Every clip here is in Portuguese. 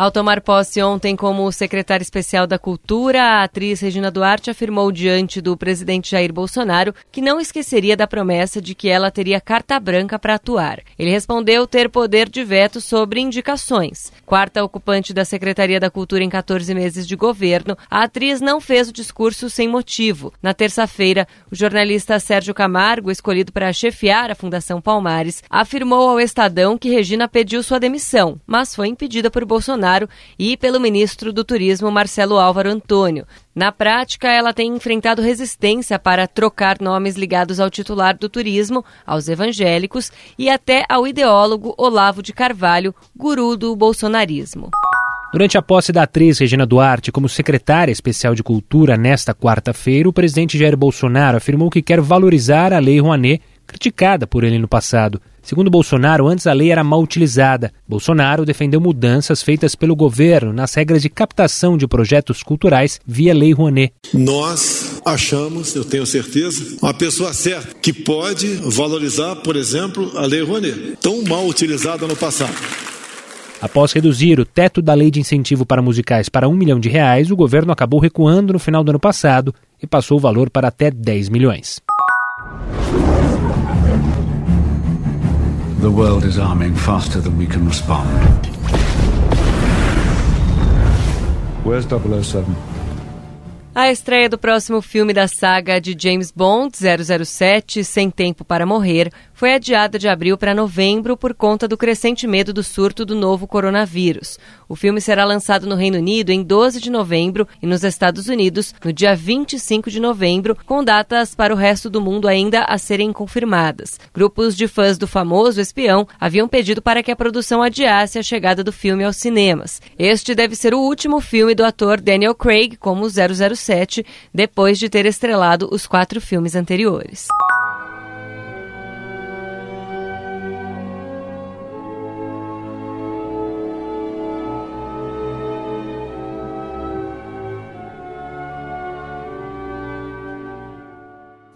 Ao tomar posse ontem como secretária especial da Cultura, a atriz Regina Duarte afirmou diante do presidente Jair Bolsonaro que não esqueceria da promessa de que ela teria carta branca para atuar. Ele respondeu ter poder de veto sobre indicações. Quarta ocupante da Secretaria da Cultura em 14 meses de governo, a atriz não fez o discurso sem motivo. Na terça-feira, o jornalista Sérgio Camargo, escolhido para chefiar a Fundação Palmares, afirmou ao Estadão que Regina pediu sua demissão, mas foi impedida por Bolsonaro Bolsonaro e pelo ministro do Turismo Marcelo Álvaro Antônio. Na prática, ela tem enfrentado resistência para trocar nomes ligados ao titular do turismo, aos evangélicos e até ao ideólogo Olavo de Carvalho, guru do bolsonarismo. Durante a posse da atriz Regina Duarte como secretária especial de Cultura nesta quarta-feira, o presidente Jair Bolsonaro afirmou que quer valorizar a Lei Rouanet, criticada por ele no passado. Segundo Bolsonaro, antes a lei era mal utilizada. Bolsonaro defendeu mudanças feitas pelo governo nas regras de captação de projetos culturais via Lei Rouanet. Nós achamos, eu tenho certeza, uma pessoa certa que pode valorizar, por exemplo, a Lei Rouanet, tão mal utilizada no passado. Após reduzir o teto da lei de incentivo para musicais para um milhão de reais, o governo acabou recuando no final do ano passado e passou o valor para até 10 milhões. The world is arming faster than we can respond. Where's 007? A estreia do próximo filme da saga de James Bond, 007, Sem Tempo para Morrer, foi adiada de abril para novembro por conta do crescente medo do surto do novo coronavírus. O filme será lançado no Reino Unido em 12 de novembro e nos Estados Unidos no dia 25 de novembro, com datas para o resto do mundo ainda a serem confirmadas. Grupos de fãs do famoso espião haviam pedido para que a produção adiasse a chegada do filme aos cinemas. Este deve ser o último filme do ator Daniel Craig como 007, depois de ter estrelado os quatro filmes anteriores.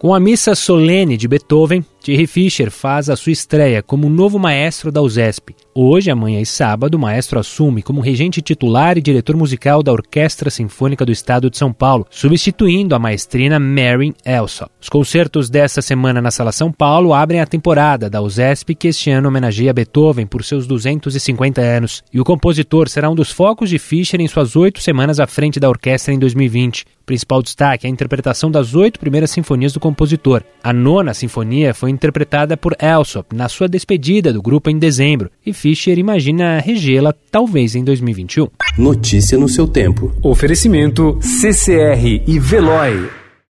Com a missa solene de Beethoven, Thierry Fischer faz a sua estreia como novo maestro da USESP. Hoje, amanhã e sábado, o maestro assume como regente titular e diretor musical da Orquestra Sinfônica do Estado de São Paulo, substituindo a maestrina Marin Elsop. Os concertos desta semana na Sala São Paulo abrem a temporada da USESP, que este ano homenageia Beethoven por seus 250 anos. E o compositor será um dos focos de Fischer em suas oito semanas à frente da orquestra em 2020. O principal destaque é a interpretação das oito primeiras sinfonias do compositor. A nona sinfonia foi interpretada por Elsop na sua despedida do grupo em dezembro, e Fischer imagina regê-la talvez em 2021. Notícia no seu tempo. Oferecimento CCR e Veloy.